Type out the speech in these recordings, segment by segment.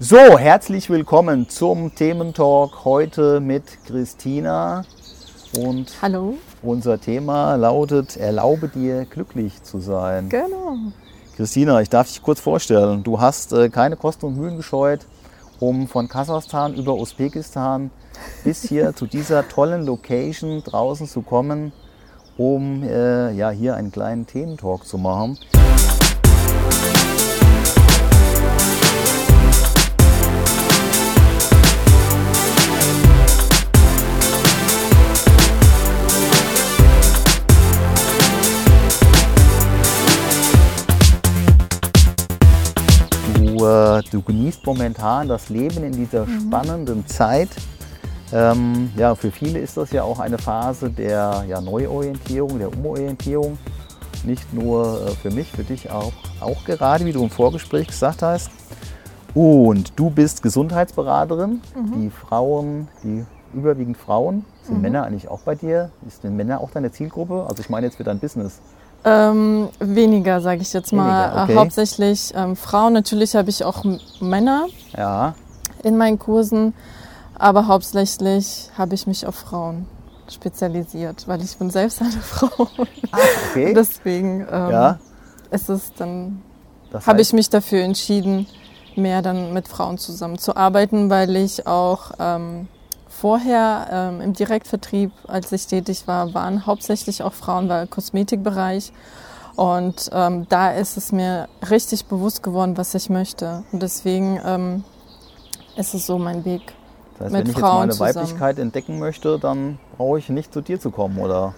So, herzlich willkommen zum Thementalk heute mit Christina. Und Hallo. unser Thema lautet, erlaube dir glücklich zu sein. Genau. Christina, ich darf dich kurz vorstellen. Du hast äh, keine Kosten und Mühen gescheut, um von Kasachstan über Usbekistan bis hier zu dieser tollen Location draußen zu kommen, um äh, ja, hier einen kleinen Thementalk zu machen. Äh, du genießt momentan das Leben in dieser spannenden Zeit. Ähm, ja, für viele ist das ja auch eine Phase der ja, Neuorientierung, der Umorientierung. Nicht nur äh, für mich, für dich auch, auch gerade, wie du im Vorgespräch gesagt hast. Und du bist Gesundheitsberaterin. Die Frauen, die überwiegend Frauen, sind Männer eigentlich auch bei dir? Ist denn Männer auch deine Zielgruppe? Also ich meine jetzt für dein Business. Ähm, weniger, sage ich jetzt mal. Weniger, okay. Äh, Hauptsächlich ähm, Frauen. Natürlich habe ich auch Männer Ja, in meinen Kursen, aber hauptsächlich habe ich mich auf Frauen spezialisiert, weil ich bin selbst eine Frau. okay. Deswegen ähm, ja, ist es dann das habe ich mich dafür entschieden, mehr dann mit Frauen zusammenzuarbeiten, weil ich auch ähm, vorher ähm, im Direktvertrieb, als ich tätig war, waren hauptsächlich auch Frauen, war Kosmetikbereich. Und ähm, da ist es mir richtig bewusst geworden, was ich möchte. Und deswegen ähm, ist es so mein Weg. Das heißt, mit wenn ich Frauen jetzt meine zusammen. Weiblichkeit entdecken möchte, dann brauche ich nicht zu dir zu kommen, oder?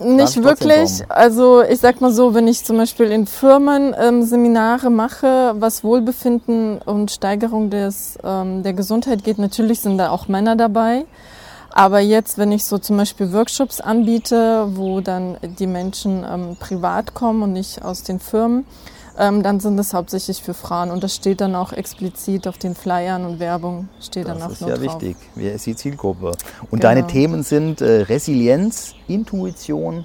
Nicht wirklich. Also ich sag mal so, wenn ich zum Beispiel in Firmen ähm, Seminare mache, was Wohlbefinden und Steigerung des, ähm, der Gesundheit geht, natürlich sind da auch Männer dabei. Aber jetzt, wenn ich so zum Beispiel Workshops anbiete, wo dann die Menschen ähm, privat kommen und nicht aus den Firmen, ähm, dann sind das hauptsächlich für Frauen. Und das steht dann auch explizit auf den Flyern und Werbung steht dann Das auch ist nur ja drauf. wichtig. Wer ist die Zielgruppe? Und Genau. deine Themen sind äh, Resilienz, Intuition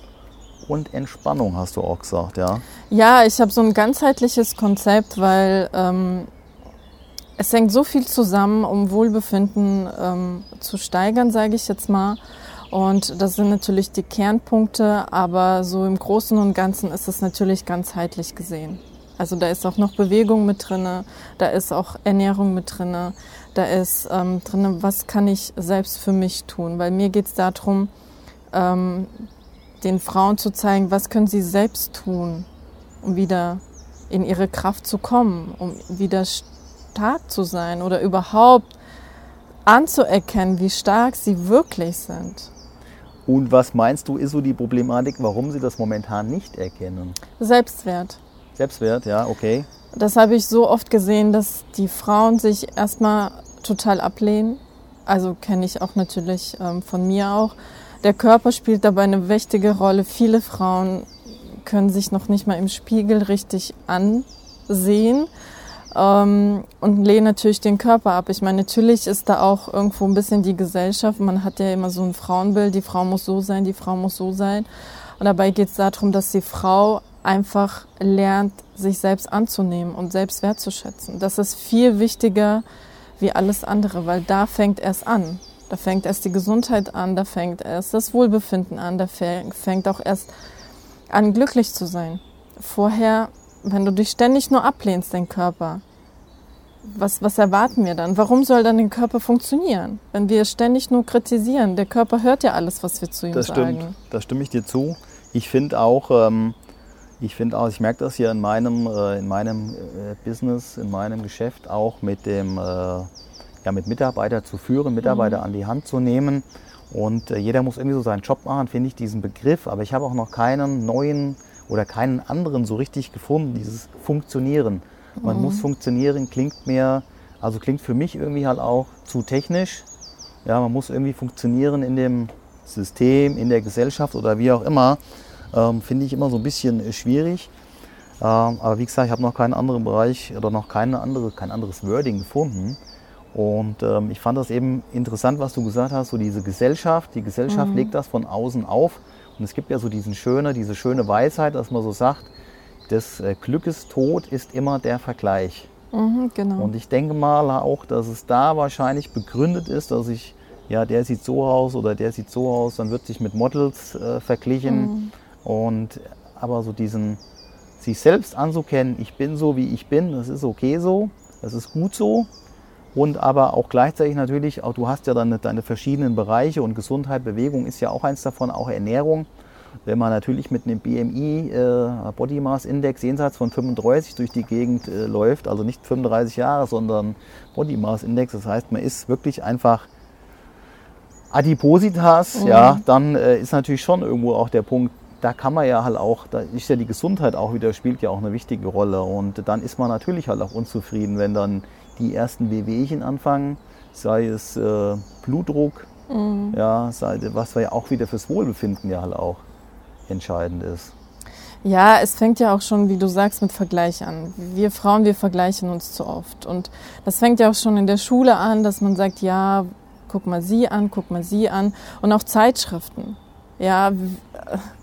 und Entspannung, hast du auch gesagt, ja? Ja, ich habe so ein ganzheitliches Konzept, weil ähm, es hängt so viel zusammen, um Wohlbefinden ähm, zu steigern, sage ich jetzt mal. Und das sind natürlich die Kernpunkte, aber so im Großen und Ganzen ist es natürlich ganzheitlich gesehen. Also da ist auch noch Bewegung mit drinne, da ist auch Ernährung mit drinne, da ist ähm, drinne, was kann ich selbst für mich tun, weil mir geht es darum, ähm, den Frauen zu zeigen, was können sie selbst tun, um wieder in ihre Kraft zu kommen, um wieder stark zu sein oder überhaupt anzuerkennen, wie stark sie wirklich sind. Und was meinst du, ist so die Problematik, warum sie das momentan nicht erkennen? Selbstwert. Selbstwert, ja, okay. Das habe ich so oft gesehen, dass die Frauen sich erstmal total ablehnen. Also kenne ich auch natürlich ähm, von mir auch. Der Körper spielt dabei eine wichtige Rolle. Viele Frauen können sich noch nicht mal im Spiegel richtig ansehen ähm, und lehnen natürlich den Körper ab. Ich meine, natürlich ist da auch irgendwo ein bisschen die Gesellschaft. Man hat ja immer so ein Frauenbild, die Frau muss so sein, die Frau muss so sein. Und dabei geht es darum, dass die Frau einfach lernt, sich selbst anzunehmen und selbst wertzuschätzen. Das ist viel wichtiger wie alles andere, weil da fängt erst an. Da fängt erst die Gesundheit an, da fängt erst das Wohlbefinden an, da fäng- fängt auch erst an, glücklich zu sein. Vorher, wenn du dich ständig nur ablehnst, dein Körper, was, was erwarten wir dann? Warum soll dann der Körper funktionieren? Wenn wir ständig nur kritisieren, der Körper hört ja alles, was wir zu ihm Das sagen. stimmt, da stimme ich dir zu. Ich finde auch, ähm, ich finde auch, ich merke das hier in meinem, äh, in meinem äh, Business, in meinem Geschäft auch mit dem, äh, ja, mit Mitarbeiter zu führen, Mitarbeiter an die Hand zu nehmen. Und jeder muss irgendwie so seinen Job machen, finde ich diesen Begriff. Aber ich habe auch noch keinen neuen oder keinen anderen so richtig gefunden, dieses Funktionieren. Man muss funktionieren, klingt mir, also klingt für mich irgendwie halt auch zu technisch. Ja, man muss irgendwie funktionieren in dem System, in der Gesellschaft oder wie auch immer. Ähm, Finde ich immer so ein bisschen äh, schwierig. Ähm, aber wie gesagt, ich habe noch keinen anderen Bereich oder noch keine andere, kein anderes Wording gefunden. Und ähm, ich fand das eben interessant, was du gesagt hast, so diese Gesellschaft. Die Gesellschaft legt das von außen auf. Und es gibt ja so diesen schöne, diese schöne Weisheit, dass man so sagt, des äh, Glückes Tod ist immer der Vergleich. Mhm, genau. Und ich denke mal auch, dass es da wahrscheinlich begründet ist, dass ich, ja, der sieht so aus oder der sieht so aus, dann wird sich mit Models äh, verglichen. Mhm. Und aber so diesen, sich selbst anzukennen, ich bin so, wie ich bin, das ist okay so, das ist gut so. Und aber auch gleichzeitig natürlich, auch du hast ja dann deine verschiedenen Bereiche und Gesundheit, Bewegung ist ja auch eins davon, auch Ernährung. Wenn man natürlich mit einem BMI, äh, Body Mass Index jenseits von 35 durch die Gegend äh, läuft, also nicht 35 Jahre, sondern Body Mass Index, das heißt, man ist wirklich einfach Adipositas, Mhm. ja, dann äh, ist natürlich schon irgendwo auch der Punkt, da kann man ja halt auch, da ist ja die Gesundheit auch wieder, spielt ja auch eine wichtige Rolle. Und dann ist man natürlich halt auch unzufrieden, wenn dann die ersten Wehwehchen anfangen, sei es äh, Blutdruck, Mhm. ja, sei, was ja auch wieder fürs Wohlbefinden ja halt auch entscheidend ist. Ja, es fängt ja auch schon, wie du sagst, mit Vergleich an. Wir Frauen, wir vergleichen uns zu oft. Und das fängt ja auch schon in der Schule an, dass man sagt, ja, guck mal sie an, guck mal sie an. Und auch Zeitschriften. Ja,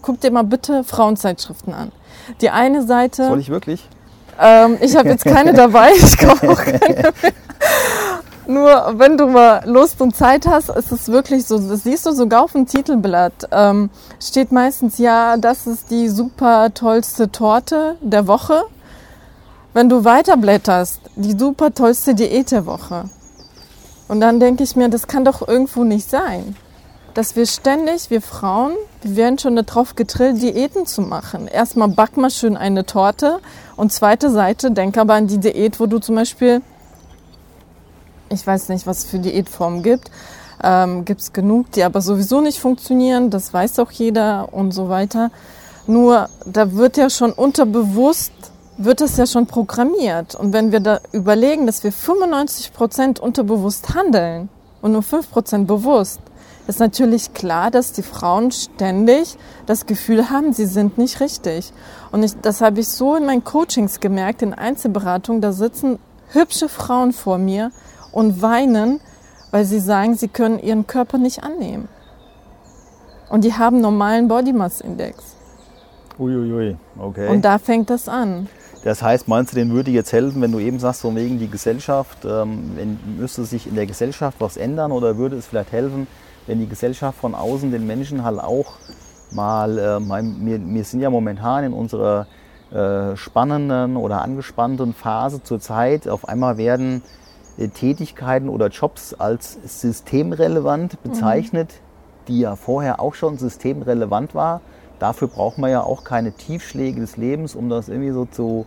guck dir mal bitte Frauenzeitschriften an. Die eine Seite. Soll ich wirklich? Ähm, ich habe jetzt keine dabei, ich kaufe auch keine mehr. Nur wenn du mal Lust und Zeit hast, ist es wirklich so, das siehst du sogar auf dem Titelblatt, ähm, steht meistens, ja, das ist die super tollste Torte der Woche. Wenn du weiterblätterst, die super tollste Diät der Woche. Und dann denke ich mir, das kann doch irgendwo nicht sein. Dass wir ständig, wir Frauen, wir werden schon darauf getrillt, Diäten zu machen. Erstmal back mal schön eine Torte und zweite Seite, denk aber an die Diät, wo du zum Beispiel, ich weiß nicht, was es für Diätformen gibt, ähm, gibt es genug, die aber sowieso nicht funktionieren, das weiß auch jeder und so weiter. Nur da wird ja schon unterbewusst, wird es ja schon programmiert. Und wenn wir da überlegen, dass wir 95 Prozent unterbewusst handeln und nur 5 Prozent bewusst, ist natürlich klar, dass die Frauen ständig das Gefühl haben, sie sind nicht richtig. Und ich, das habe ich so in meinen Coachings gemerkt, in Einzelberatungen, da sitzen hübsche Frauen vor mir und weinen, weil sie sagen, sie können ihren Körper nicht annehmen. Und die haben normalen Body Mass Index. Uiuiui, okay. Und da fängt das an. Das heißt, meinst du, denen würde jetzt helfen, wenn du eben sagst, so wegen die Gesellschaft, ähm, müsste sich in der Gesellschaft was ändern oder würde es vielleicht helfen, wenn die Gesellschaft von außen den Menschen halt auch mal, äh, wir, wir sind ja momentan in unserer äh, spannenden oder angespannten Phase zur Zeit, auf einmal werden äh, Tätigkeiten oder Jobs als systemrelevant bezeichnet, die ja vorher auch schon systemrelevant war. Dafür braucht man ja auch keine Tiefschläge des Lebens, um das irgendwie so zu,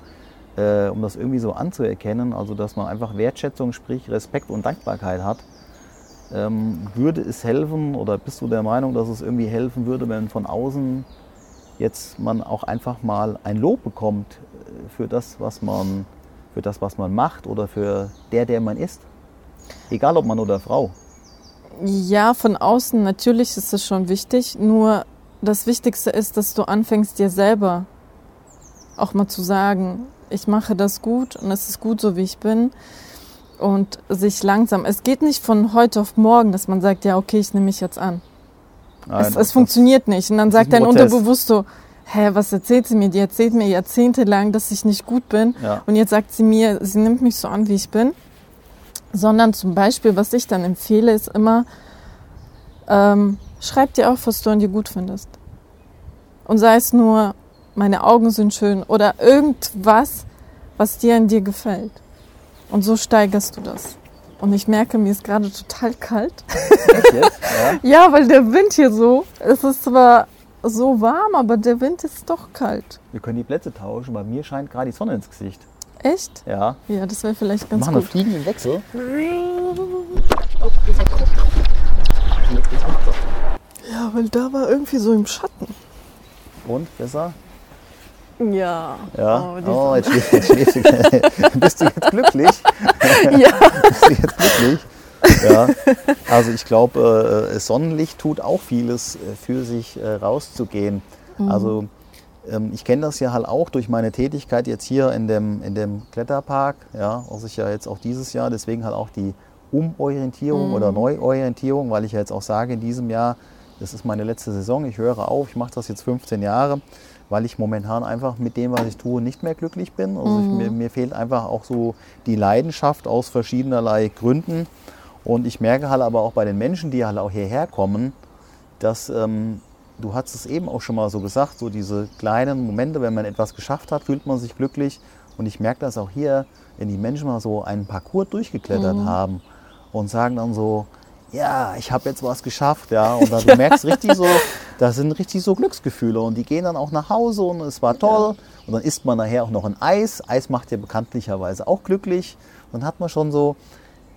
äh, um das irgendwie so anzuerkennen. Also dass man einfach Wertschätzung, sprich Respekt und Dankbarkeit hat. Ähm, würde es helfen oder bist du der Meinung, dass es irgendwie helfen würde, wenn von außen jetzt man auch einfach mal ein Lob bekommt äh, für das, was man, für das, was man macht oder für der, der man ist? Egal ob Mann oder Frau. Ja, von außen natürlich ist es schon wichtig. Nur das Wichtigste ist, dass du anfängst, dir selber auch mal zu sagen, ich mache das gut und es ist gut so, wie ich bin. Und sich langsam, es geht nicht von heute auf morgen, dass man sagt, ja, okay, ich nehme mich jetzt an. Nein, es, es funktioniert nicht. Und dann sagt ein dein. Unterbewusst so, hä, was erzählt sie mir? Die erzählt mir jahrzehntelang, dass ich nicht gut bin. Ja. Und jetzt sagt sie mir, sie nimmt mich so an, wie ich bin. Sondern zum Beispiel, was ich dann empfehle, ist immer, ähm, schreib dir auf, was du an dir gut findest. Und sei es nur, meine Augen sind schön oder irgendwas, was dir an dir gefällt. Und so steigerst du das. Und ich merke, mir ist gerade total kalt. Echt jetzt? Ja. Ja, weil der Wind hier so, es ist zwar so warm, aber der Wind ist doch kalt. Wir können die Plätze tauschen, bei mir scheint gerade die Sonne ins Gesicht. Echt? Ja. Ja, das wäre vielleicht Wir ganz machen gut. fliegenden Wechsel. Ja, weil da war irgendwie so im Schatten. Und besser? Ja. Ja. Oh, Oh, jetzt schläfst, jetzt schläfst du. Bist du jetzt glücklich? ja. Bist du jetzt glücklich? Ja. Also ich glaube, äh, Sonnenlicht tut auch vieles äh, für sich äh, rauszugehen. Also ähm, ich kenne das ja halt auch durch meine Tätigkeit jetzt hier in dem, in dem Kletterpark, ja, was ich ja jetzt auch dieses Jahr, deswegen halt auch die Umorientierung oder Neuorientierung, weil ich ja jetzt auch sage, in diesem Jahr, das ist meine letzte Saison, ich höre auf, ich mache das jetzt 15 Jahre. Weil ich momentan einfach mit dem, was ich tue, nicht mehr glücklich bin. Also ich, mir, mir fehlt einfach auch so die Leidenschaft aus verschiedenerlei Gründen. Und ich merke halt aber auch bei den Menschen, die halt auch hierher kommen, dass ähm, du hast es eben auch schon mal so gesagt, so diese kleinen Momente, wenn man etwas geschafft hat, fühlt man sich glücklich. Und ich merke das auch hier, wenn die Menschen mal so einen Parcours durchgeklettert haben und sagen dann so, ja, ich habe jetzt was geschafft, ja. Und dann, du merkst richtig so, das sind richtig so Glücksgefühle. Und die gehen dann auch nach Hause und es war toll. Und dann isst man nachher auch noch ein Eis. Eis macht ja bekanntlicherweise auch glücklich. Und dann hat man schon so,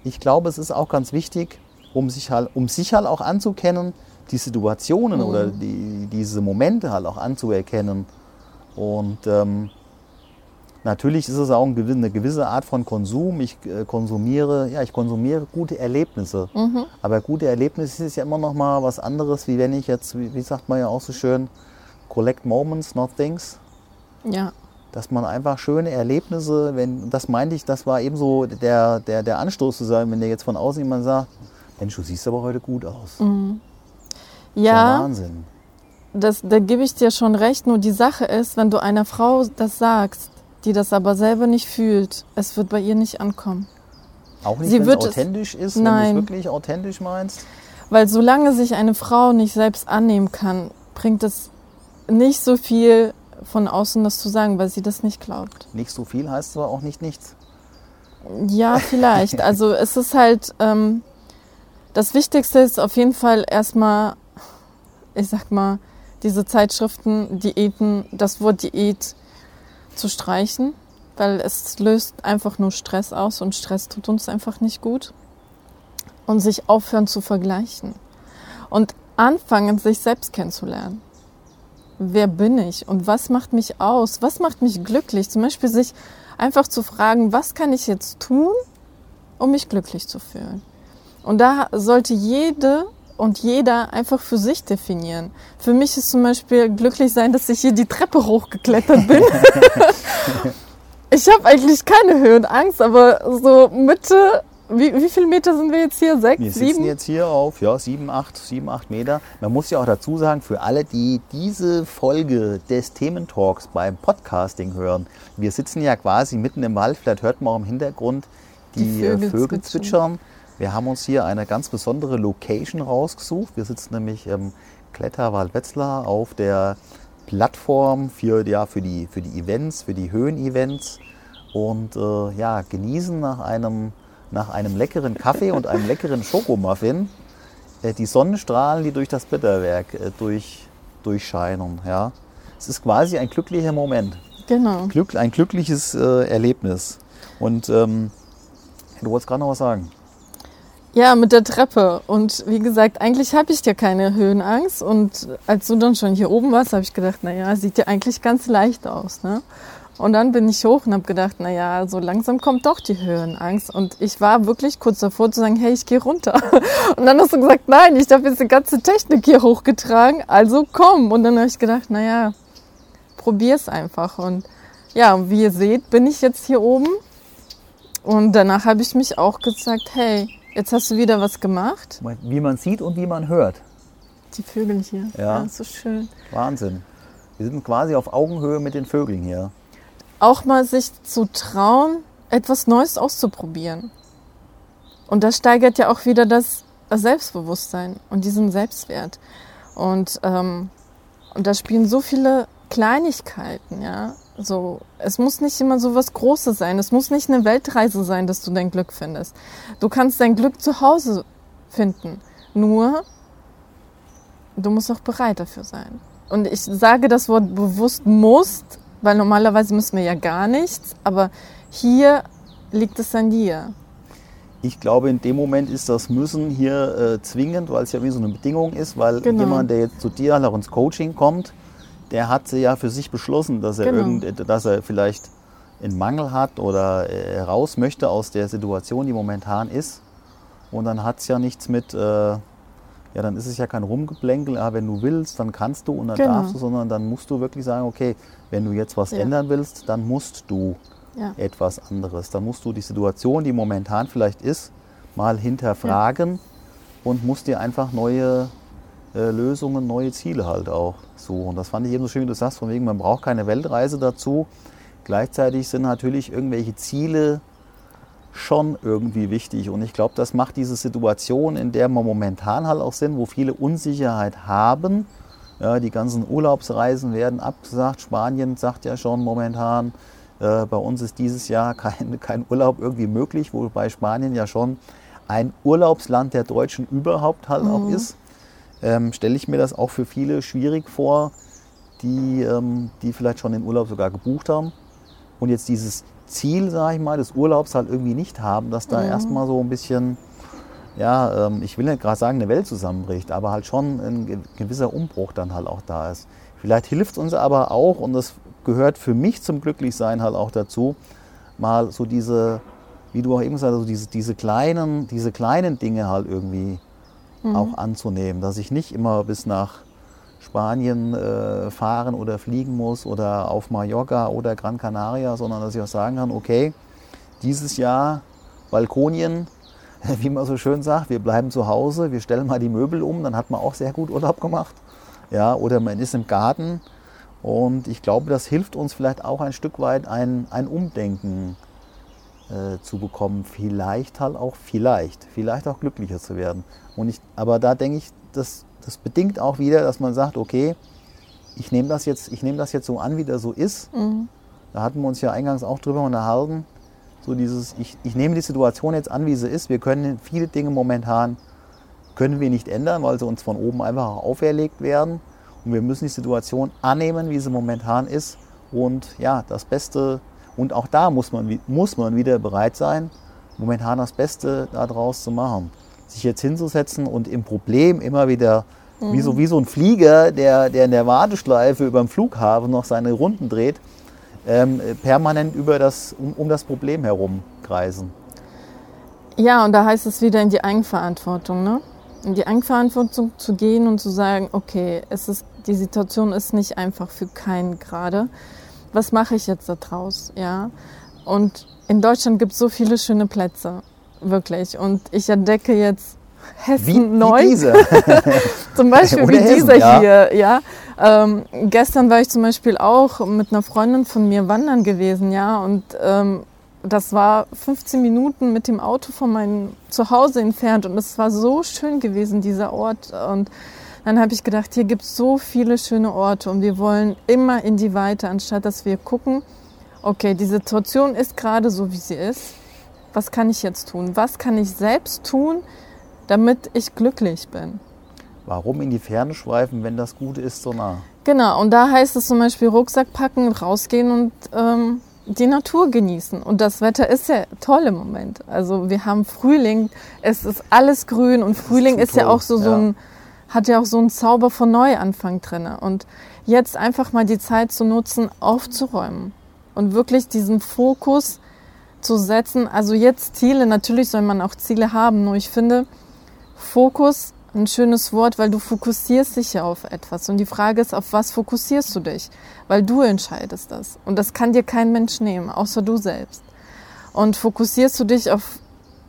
ich glaube, es ist auch ganz wichtig, um sich halt, um sich halt auch anzukennen, die Situationen Mhm. oder die, diese Momente halt auch anzuerkennen. Und ähm, natürlich ist es auch eine gewisse Art von Konsum. Ich äh, konsumiere, ja, ich konsumiere gute Erlebnisse. Mhm. Aber gute Erlebnisse ist ja immer noch mal was anderes, wie wenn ich jetzt, wie, sagt man ja auch so schön, collect moments, not things. Ja. Dass man einfach schöne Erlebnisse, wenn, das meinte ich, das war eben so der, der, der Anstoß zu sein, wenn der jetzt von außen jemand sagt, Mensch, du siehst aber heute gut aus. Mhm. Ja. Ja, Wahnsinn. das, da gebe ich dir schon recht. Nur die Sache ist, wenn du einer Frau das sagst, die das aber selber nicht fühlt, es wird bei ihr nicht ankommen. Auch nicht, wenn es authentisch ist, wenn Nein. du es wirklich authentisch meinst. Weil solange sich eine Frau nicht selbst annehmen kann, bringt es nicht so viel von außen das zu sagen, weil sie das nicht glaubt. Nicht so viel heißt aber auch nicht nichts. Ja, vielleicht. Also es ist halt, ähm, das Wichtigste ist auf jeden Fall erstmal, ich sag mal, diese Zeitschriften, Diäten, das Wort Diät zu streichen, weil es löst einfach nur Stress aus und Stress tut uns einfach nicht gut. Und sich aufhören zu vergleichen. Und anfangen, sich selbst kennenzulernen. Wer bin ich und was macht mich aus? Was macht mich glücklich? Zum Beispiel sich einfach zu fragen, was kann ich jetzt tun, um mich glücklich zu fühlen? Und da sollte jede und jeder einfach für sich definieren. Für mich ist zum Beispiel glücklich sein, dass ich hier die Treppe hochgeklettert bin. ich habe eigentlich keine Höhenangst, aber so Mitte, wie, wie viele Meter sind wir jetzt hier? Sechs, Wir sitzen sieben? jetzt hier auf ja, 7, 8, 7, 8 Meter. Man muss ja auch dazu sagen, für alle, die diese Folge des Thementalks beim Podcasting hören, wir sitzen ja quasi mitten im Wald, vielleicht hört man auch im Hintergrund die, Die äh, Vögel Vögel zwitschern. zwitschern. Wir haben uns hier eine ganz besondere Location rausgesucht. Wir sitzen nämlich im Kletterwald Wetzlar auf der Plattform für, ja, für, die, für die Events, für die Höhenevents und äh, ja, genießen nach einem, nach einem leckeren Kaffee und einem leckeren Schokomuffin äh, die Sonnenstrahlen, die durch das Blätterwerk äh, durch, durchscheinen. Ja. Es ist quasi ein glücklicher Moment, Genau. Glück, ein glückliches äh, Erlebnis. Und ähm, du wolltest gerade noch was sagen. Ja, mit der Treppe. Und wie gesagt, eigentlich habe ich ja keine Höhenangst. Und als du dann schon hier oben warst, habe ich gedacht, naja, sieht ja eigentlich ganz leicht aus. Ne? Und dann bin ich hoch und habe gedacht, naja, so langsam kommt doch die Höhenangst. Und ich war wirklich kurz davor zu sagen, hey, ich gehe runter. Und dann hast du gesagt, nein, ich habe jetzt die ganze Technik hier hochgetragen, also komm. Und dann habe ich gedacht, naja, probier's einfach. Und ja, wie ihr seht, bin ich jetzt hier oben. Und danach habe ich mich auch gesagt, hey, jetzt hast du wieder was gemacht. Wie man sieht und wie man hört. Die Vögel hier. Ja. so schön. Wahnsinn. Wir sind quasi auf Augenhöhe mit den Vögeln hier. Auch mal sich zu trauen, etwas Neues auszuprobieren. Und das steigert ja auch wieder das Selbstbewusstsein und diesen Selbstwert. Und, ähm, und da spielen so viele Kleinigkeiten, ja. So, es muss nicht immer so was Großes sein. Es muss nicht eine Weltreise sein, dass du dein Glück findest. Du kannst dein Glück zu Hause finden. Nur, du musst auch bereit dafür sein. Und ich sage das Wort bewusst musst, weil normalerweise müssen wir ja gar nichts. Aber hier liegt es an dir. Ich glaube, in dem Moment ist das Müssen hier äh, zwingend, weil es ja wie so eine Bedingung ist, weil Genau. jemand, der jetzt zu dir auch ins Coaching kommt, der hat sie ja für sich beschlossen, dass er, Genau. irgend, dass er vielleicht einen Mangel hat oder äh, raus möchte aus der Situation, die momentan ist. Und dann hat es ja nichts mit, äh, ja, dann ist es ja kein Rumgeplänkel, ah, wenn du willst, dann kannst du und dann Genau. darfst du, sondern dann musst du wirklich sagen, okay, wenn du jetzt was Ja. ändern willst, dann musst du Ja. etwas anderes. Dann musst du die Situation, die momentan vielleicht ist, mal hinterfragen und musst dir einfach neue, äh, Lösungen, neue Ziele halt auch suchen. Das fand ich eben so schön, wie du sagst, von wegen, man braucht keine Weltreise dazu. Gleichzeitig sind natürlich irgendwelche Ziele schon irgendwie wichtig. Und ich glaube, das macht diese Situation, in der wir momentan halt auch sind, wo viele Unsicherheit haben. Ja, die ganzen Urlaubsreisen werden abgesagt. Spanien sagt ja schon momentan, äh, bei uns ist dieses Jahr kein, kein Urlaub irgendwie möglich, wobei Spanien ja schon ein Urlaubsland der Deutschen überhaupt halt mhm. auch ist. Ähm, Stelle ich mir das auch für viele schwierig vor, die, ähm, die vielleicht schon den Urlaub sogar gebucht haben und jetzt dieses Ziel, sage ich mal, des Urlaubs halt irgendwie nicht haben, dass da mhm. erstmal so ein bisschen, ja, ähm, ich will nicht gerade sagen, eine Welt zusammenbricht, aber halt schon ein gewisser Umbruch dann halt auch da ist. Vielleicht hilft es uns aber auch, und das gehört für mich zum Glücklichsein halt auch dazu, mal so diese, wie du auch eben gesagt hast, so diese, diese, kleinen, diese kleinen Dinge halt irgendwie mhm. auch anzunehmen, dass ich nicht immer bis nach Spanien äh, fahren oder fliegen muss oder auf Mallorca oder Gran Canaria, sondern dass ich auch sagen kann, okay, dieses Jahr Balkonien, wie man so schön sagt, wir bleiben zu Hause, wir stellen mal die Möbel um, dann hat man auch sehr gut Urlaub gemacht. Ja, oder man ist im Garten und ich glaube, das hilft uns vielleicht auch ein Stück weit ein, ein Umdenken äh, zu bekommen. Vielleicht halt auch, vielleicht, vielleicht auch glücklicher zu werden. Und ich, aber da denke ich, das das bedingt auch wieder, dass man sagt, okay, ich nehme das, jetzt, nehm das jetzt so an, wie das so ist. Mhm. Da hatten wir uns ja eingangs auch drüber unterhalten. So dieses, ich, ich nehme die Situation jetzt an, wie sie ist. Wir können viele Dinge momentan können wir nicht ändern, weil sie uns von oben einfach auferlegt werden. Und wir müssen die Situation annehmen, wie sie momentan ist. Und ja, das Beste, und auch da muss man, muss man wieder bereit sein, momentan das Beste daraus zu machen sich jetzt hinzusetzen und im Problem immer wieder, mhm. wie, so, wie so ein Flieger, der, der in der Warteschleife über dem Flughafen noch seine Runden dreht, ähm, permanent über das, um, um das Problem herum kreisen. Ja, und da heißt es wieder in die Eigenverantwortung, ne? In die Eigenverantwortung zu gehen und zu sagen, okay, es ist, die Situation ist nicht einfach für keinen gerade. Was mache ich jetzt daraus? Ja. Und in Deutschland gibt es so viele schöne Plätze wirklich. Und ich entdecke jetzt Hessen wie, neu. Wie diese. zum Beispiel wie Hessen, dieser ja. hier. Ja. Ähm, gestern war ich zum Beispiel auch mit einer Freundin von mir wandern gewesen, ja, und ähm, das war 15 Minuten mit dem Auto von meinem Zuhause entfernt und es war so schön gewesen, dieser Ort. Und dann habe ich gedacht, hier gibt es so viele schöne Orte und wir wollen immer in die Weite, anstatt dass wir gucken, okay, die Situation ist gerade so, wie sie ist was kann ich jetzt tun? Was kann ich selbst tun, damit ich glücklich bin? Warum in die Ferne schweifen, wenn das Gute ist, so nah? Genau, und da heißt es zum Beispiel Rucksack packen, rausgehen und ähm, die Natur genießen. Und das Wetter ist ja toll im Moment. Also wir haben Frühling, es ist alles grün und Frühling ist, ist ja auch so, ja. so ein, hat ja auch so einen Zauber von Neuanfang drin. Und jetzt einfach mal die Zeit zu nutzen, aufzuräumen und wirklich diesen Fokus zu setzen. Also jetzt Ziele, natürlich soll man auch Ziele haben, nur ich finde Fokus ein schönes Wort, weil du fokussierst dich ja auf etwas. Und die Frage ist, auf was fokussierst du dich? Weil du entscheidest das. Und das kann dir kein Mensch nehmen, außer du selbst. Und fokussierst du dich auf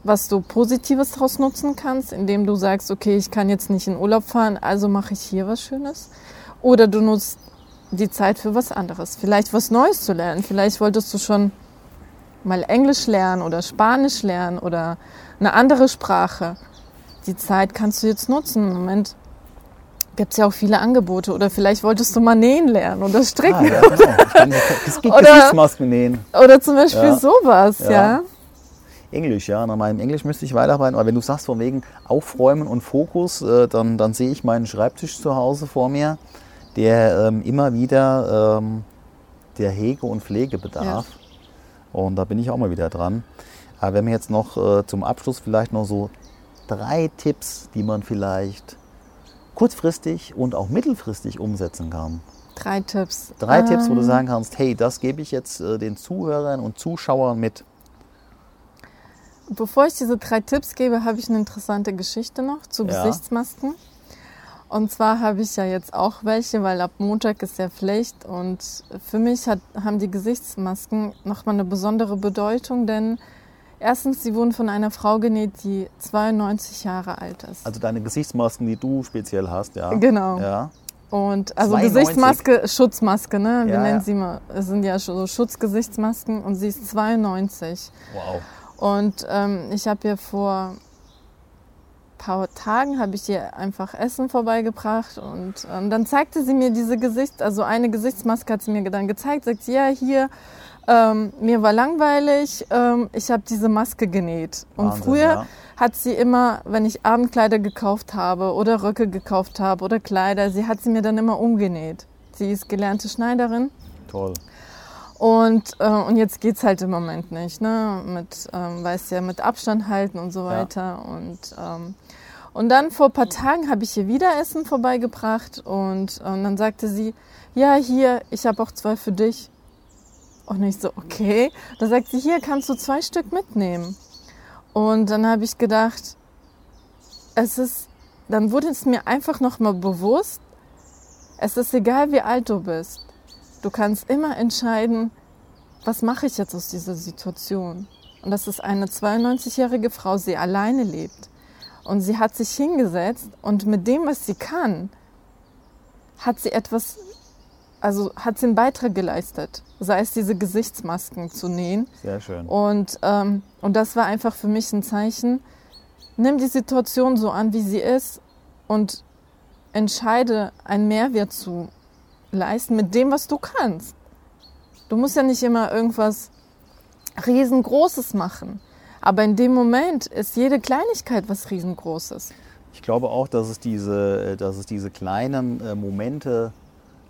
was du Positives daraus nutzen kannst, indem du sagst, okay, ich kann jetzt nicht in Urlaub fahren, also mache ich hier was Schönes. Oder du nutzt die Zeit für was anderes. Vielleicht was Neues zu lernen. Vielleicht wolltest du schon mal Englisch lernen oder Spanisch lernen oder eine andere Sprache. Die Zeit kannst du jetzt nutzen. Im Moment gibt es ja auch viele Angebote. Oder vielleicht wolltest du mal nähen lernen oder stricken. Ah, ja, genau. Es gibt Gesichtsmasken nähen. Oder zum Beispiel ja. sowas, ja. ja. Englisch, ja. Nach meinem Englisch müsste ich weiterarbeiten. Aber wenn du sagst, von wegen Aufräumen und Fokus, äh, dann, dann sehe ich meinen Schreibtisch zu Hause vor mir, der ähm, immer wieder ähm, der Hege und Pflege bedarf. Ja. Und da bin ich auch mal wieder dran. Aber wenn wir jetzt noch äh, zum Abschluss vielleicht noch so drei Tipps, die man vielleicht kurzfristig und auch mittelfristig umsetzen kann. Drei Tipps. Drei ähm. Tipps, wo du ähm. sagen kannst, hey, das gebe ich jetzt äh, den Zuhörern und Zuschauern mit. Bevor ich diese drei Tipps gebe, habe ich eine interessante Geschichte noch zu ja. Gesichtsmasken. Und zwar habe ich ja jetzt auch welche, weil ab Montag ist ja Pflicht. Und für mich hat, haben die Gesichtsmasken nochmal eine besondere Bedeutung, denn Erstens, sie wurden von einer Frau genäht, die 92 Jahre alt ist. Also deine Gesichtsmasken, die du speziell hast, ja? Genau. Ja. Und also 92? Gesichtsmaske, Schutzmaske, ne? Wir Ja, nennen ja. sie mal, es sind ja so Schutzgesichtsmasken und sie ist 92. Wow. Und ähm, ich habe ihr vor ein paar Tagen habe ich ihr einfach Essen vorbeigebracht und ähm, dann zeigte sie mir diese Gesicht, also eine Gesichtsmaske hat sie mir dann gezeigt, sagt sie, ja hier, ähm, mir war langweilig, ähm, ich habe diese Maske genäht. Und Wahnsinn, früher ja. hat sie immer, wenn ich Abendkleider gekauft habe oder Röcke gekauft habe oder Kleider, sie hat sie mir dann immer umgenäht. Sie ist gelernte Schneiderin. Toll. Und, äh, und jetzt geht's halt im Moment nicht, ne? Mit, ähm, weißt ja, mit Abstand halten und so Ja. weiter. Und, ähm, und dann vor ein paar Tagen habe ich ihr wieder Essen vorbeigebracht und, und dann sagte sie, ja, hier, ich habe auch zwei für dich. Und ich so, okay. Da sagt sie, hier kannst du zwei Stück mitnehmen. Und dann habe ich gedacht, es ist, dann wurde es mir einfach nochmal bewusst, es ist egal, wie alt du bist. Du kannst immer entscheiden, was mache ich jetzt aus dieser Situation? Und das ist eine 92-jährige Frau, sie alleine lebt. Und sie hat sich hingesetzt und mit dem, was sie kann, hat sie etwas, also hat sie einen Beitrag geleistet. Sei es diese Gesichtsmasken zu nähen. Sehr schön. Und, ähm, und das war einfach für mich ein Zeichen. Nimm die Situation so an, wie sie ist und entscheide, einen Mehrwert zu leisten mit dem, was du kannst. Du musst ja nicht immer irgendwas riesengroßes machen. Aber in dem Moment ist jede Kleinigkeit was riesengroßes. Ich glaube auch, dass es diese, äh, dass es diese kleinen äh, Momente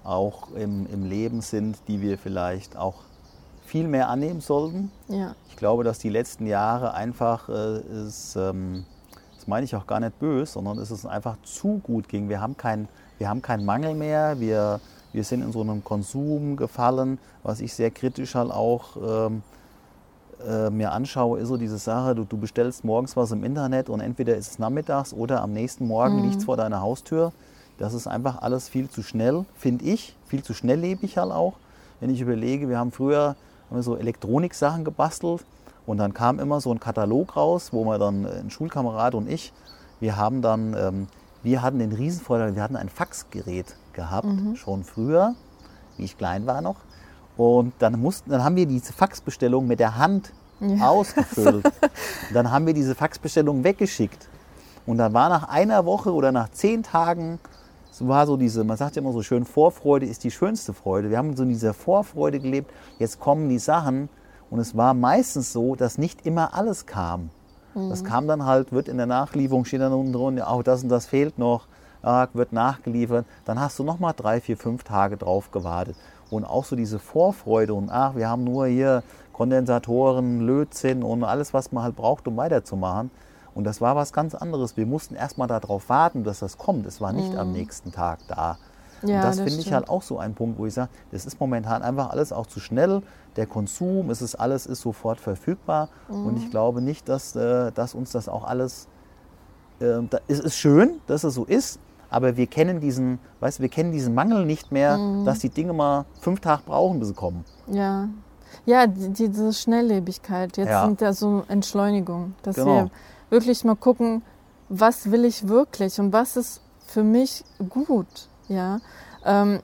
auch im, im Leben sind, die wir vielleicht auch viel mehr annehmen sollten. Ja, Ich glaube, dass die letzten Jahre einfach, äh, ist, ähm, das meine ich auch gar nicht böse, sondern es ist einfach zu gut ging. Wir haben keinen wir haben keinen Mangel mehr, wir, wir sind in so einem Konsum gefallen, was ich sehr kritisch halt auch ähm, äh, mir anschaue, ist so diese Sache, du, du bestellst morgens was im Internet und entweder ist es nachmittags oder am nächsten Morgen Mhm. es vor deiner Haustür. Das ist einfach alles viel zu schnell, finde ich, viel zu schnelllebig halt auch. Wenn ich überlege, wir haben früher haben wir so Elektronik-Sachen gebastelt und dann kam immer so ein Katalog raus, wo wir dann, äh, ein Schulkamerad und ich, wir haben dann, ähm, wir hatten den Riesenvorteil, wir hatten ein Faxgerät gehabt, schon früher, wie ich klein war noch. Und dann, mussten, dann haben wir diese Faxbestellung mit der Hand Ja. ausgefüllt. dann haben wir diese Faxbestellung weggeschickt. Und dann war nach einer Woche oder nach zehn Tagen, so war so diese, man sagt ja immer so schön, Vorfreude ist die schönste Freude. Wir haben so in dieser Vorfreude gelebt, jetzt kommen die Sachen. Und es war meistens so, dass nicht immer alles kam. Das kam dann halt, wird in der Nachlieferung, steht dann unten drunter, auch das und das fehlt noch, wird nachgeliefert. Dann hast du nochmal drei, vier, fünf Tage drauf gewartet. Und auch so diese Vorfreude und ach, wir haben nur hier Kondensatoren, Lötzinn und alles, was man halt braucht, um weiterzumachen. Und das war was ganz anderes. Wir mussten erstmal darauf warten, dass das kommt. Es war nicht am nächsten Tag da. Ja, und das, das finde ich halt auch so ein Punkt, wo ich sage, das ist momentan einfach alles auch zu schnell. Der Konsum, es ist alles ist sofort verfügbar. Und Mhm. ich glaube nicht, dass, äh, dass uns das auch alles. Äh, es ist schön, dass es so ist, aber wir kennen diesen, weißt, du, wir kennen diesen Mangel nicht mehr, Mhm. dass die Dinge mal fünf Tage brauchen, bis sie kommen. ja. Ja, die, diese Schnelllebigkeit. Jetzt Ja. sind ja so Entschleunigung, dass Genau. wir wirklich mal gucken, was will ich wirklich und was ist für mich gut. Ja, ähm,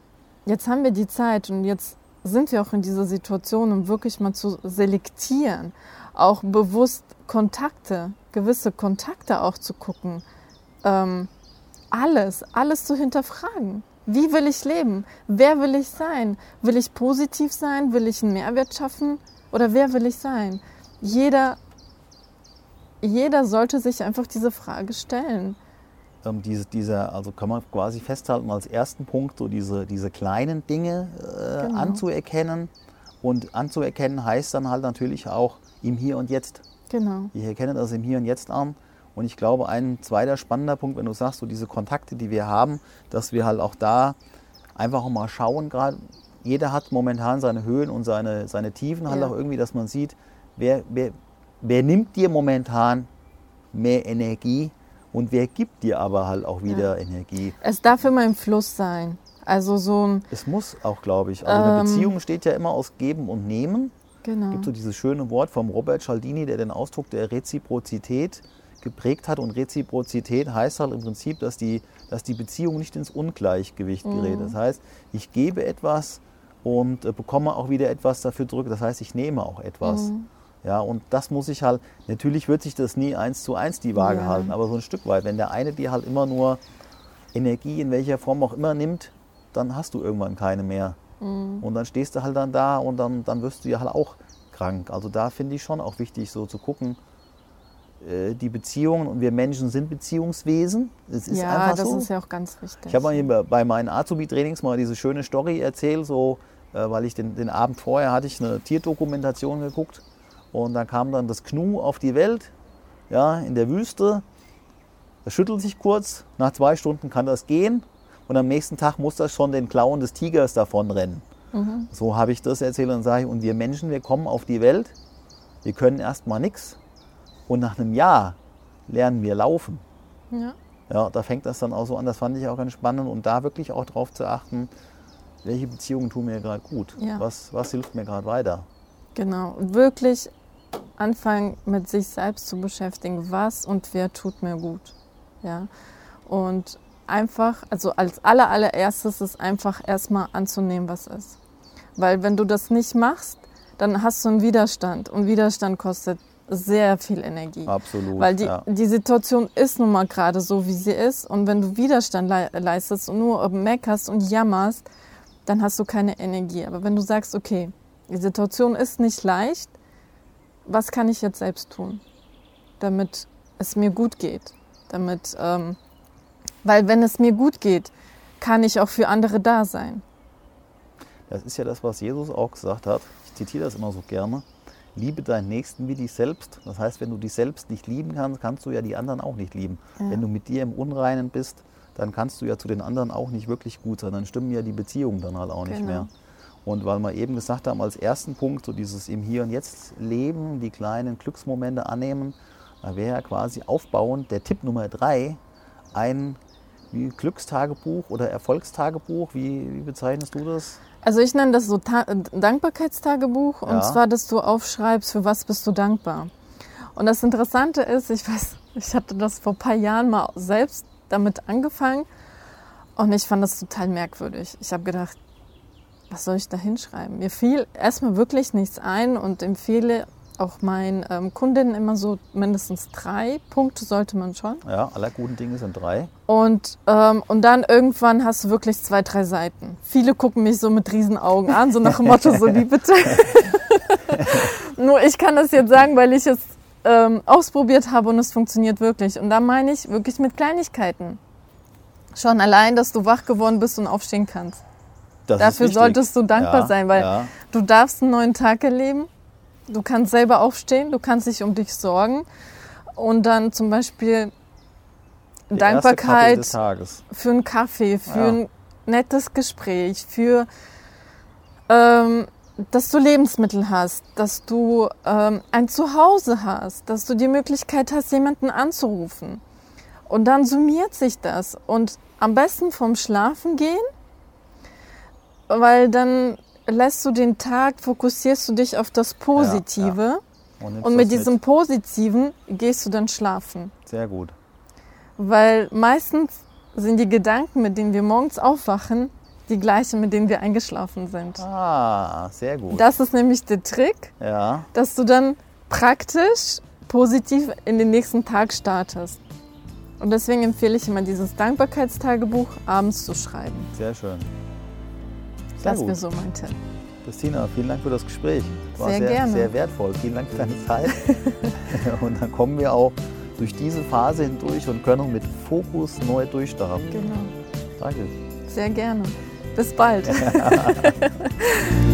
jetzt haben wir die Zeit und jetzt sind wir auch in dieser Situation, um wirklich mal zu selektieren, auch bewusst Kontakte, gewisse Kontakte auch zu gucken, ähm, alles, alles zu hinterfragen. Wie will ich leben? Wer will ich sein? Will ich positiv sein? Will ich einen Mehrwert schaffen? Oder wer will ich sein? Jeder, jeder sollte sich einfach diese Frage stellen. Ähm, diese, dieser, also kann man quasi festhalten als ersten Punkt, so diese, diese kleinen Dinge äh, Genau. anzuerkennen. Und anzuerkennen heißt dann halt natürlich auch im Hier und Jetzt. Genau. Ich erkenne das im Hier und Jetzt an. Und ich glaube, ein zweiter spannender Punkt, wenn du sagst, so diese Kontakte, die wir haben, dass wir halt auch da einfach mal schauen, gerade jeder hat momentan seine Höhen und seine, seine Tiefen, halt Ja. auch irgendwie, dass man sieht, wer, wer, wer nimmt dir momentan mehr Energie und wer gibt dir aber halt auch wieder Energie. Es darf immer im Fluss sein. Also so ein, Es muss auch, glaube ich. Also eine Ähm. Beziehung steht ja immer aus Geben und Nehmen. Genau. Es gibt so dieses schöne Wort vom Robert Cialdini, der den Ausdruck der Reziprozität geprägt hat. Und Reziprozität heißt halt im Prinzip, dass die, dass die Beziehung nicht ins Ungleichgewicht gerät. Das heißt, ich gebe etwas und äh, bekomme auch wieder etwas dafür zurück. Das heißt, ich nehme auch etwas. Ja, und das muss ich halt, natürlich wird sich das nie eins zu eins die Waage Ja. halten, aber so ein Stück weit. Wenn der eine dir halt immer nur Energie in welcher Form auch immer nimmt, dann hast du irgendwann keine mehr. Und dann stehst du halt dann da und dann, dann wirst du ja halt auch krank. Also da finde ich schon auch wichtig, so zu gucken, die Beziehungen und wir Menschen sind Beziehungswesen. Es ist ja, einfach das so. ist ja auch ganz wichtig. Ich habe mal hier bei- meinen Azubi-Trainings mal diese schöne Story erzählt, so, äh, weil ich den, den Abend vorher hatte ich eine Tierdokumentation geguckt und da kam dann das Gnu auf die Welt, ja, in der Wüste. Das schüttelt sich kurz, nach zwei Stunden kann das gehen und am nächsten Tag muss das schon den Klauen des Tigers davonrennen. So habe ich das erzählt und sage ich, und wir Menschen, wir kommen auf die Welt, wir können erstmal nichts und nach einem Jahr lernen wir laufen. ja. Ja, da fängt das dann auch so an. Das fand ich auch ganz spannend und da wirklich auch darauf zu achten, welche Beziehungen tun mir gerade gut, Ja. was, was hilft mir gerade weiter. Genau, wirklich anfangen mit sich selbst zu beschäftigen, was und wer tut mir gut. Ja. Und einfach, also als aller, allererstes ist einfach erstmal anzunehmen, was ist. Weil wenn du das nicht machst, dann hast du einen Widerstand und Widerstand kostet sehr viel Energie. Absolut. Weil die, ja. die Situation ist nun mal gerade so, wie sie ist. Und wenn du Widerstand lei- leistest und nur meckerst und jammerst, dann hast du keine Energie. Aber wenn du sagst, okay, die Situation ist nicht leicht, was kann ich jetzt selbst tun, damit es mir gut geht? Damit, ähm, weil wenn es mir gut geht, kann ich auch für andere da sein. Das ist ja das, was Jesus auch gesagt hat. Ich zitiere das immer so gerne. Liebe deinen Nächsten wie dich selbst. Das heißt, wenn du dich selbst nicht lieben kannst, kannst du ja die anderen auch nicht lieben. Ja. Wenn du mit dir im Unreinen bist, dann kannst du ja zu den anderen auch nicht wirklich gut sein. Dann stimmen ja die Beziehungen dann halt auch nicht Genau. mehr. Und weil wir eben gesagt haben, als ersten Punkt, so dieses im Hier und Jetzt leben, die kleinen Glücksmomente annehmen, da wäre ja quasi aufbauend der Tipp Nummer drei ein wie Glückstagebuch oder Erfolgstagebuch. Wie, wie bezeichnest du das? Also ich nenne das so Ta Dankbarkeitstagebuch und Ja. zwar, dass du aufschreibst, für was bist du dankbar. Und das Interessante ist, ich weiß, ich hatte das vor ein paar Jahren mal selbst damit angefangen und ich fand das total merkwürdig. Ich habe gedacht, was soll ich da hinschreiben? Mir fiel erstmal wirklich nichts ein und empfehle auch meinen ähm, Kundinnen immer so mindestens drei Punkte sollte man schon. Ja, aller guten Dinge sind drei. Und, ähm, und dann irgendwann hast du wirklich zwei, drei Seiten. Viele gucken mich so mit Riesenaugen an, so nach dem Motto, so wie bitte. Nur ich kann das jetzt sagen, weil ich es ähm, ausprobiert habe und es funktioniert wirklich. Und da meine ich wirklich mit Kleinigkeiten. Schon allein, dass du wach geworden bist und aufstehen kannst. Das Dafür solltest du dankbar Ja, sein, weil ja. du darfst einen neuen Tag erleben. Du kannst selber aufstehen, du kannst dich um dich sorgen. Und dann zum Beispiel Kaffee Dankbarkeit für einen Kaffee, für Ja. ein nettes Gespräch, für ähm, dass du Lebensmittel hast, dass du ähm, ein Zuhause hast, dass du die Möglichkeit hast, jemanden anzurufen. Und dann summiert sich das. Und am besten vom Schlafen gehen, weil dann lässt du den Tag, fokussierst du dich auf das Positive. nimmst Und mit das diesem Positiven gehst du dann schlafen. Sehr gut. Weil meistens sind die Gedanken, mit denen wir morgens aufwachen, die gleichen, mit denen wir eingeschlafen sind. Ah, sehr gut. Das ist nämlich der Trick, ja, dass du dann praktisch positiv in den nächsten Tag startest. Und deswegen empfehle ich immer dieses Dankbarkeitstagebuch abends zu schreiben. sehr schön. Sehr Das wäre so mein Tipp. Christina, vielen Dank für das Gespräch. War Sehr sehr, gerne. sehr wertvoll. Vielen Dank für deine Zeit. und dann kommen wir auch durch diese Phase hindurch und können mit Fokus neu durchstarten. Genau. Danke. Sehr gerne. Bis bald.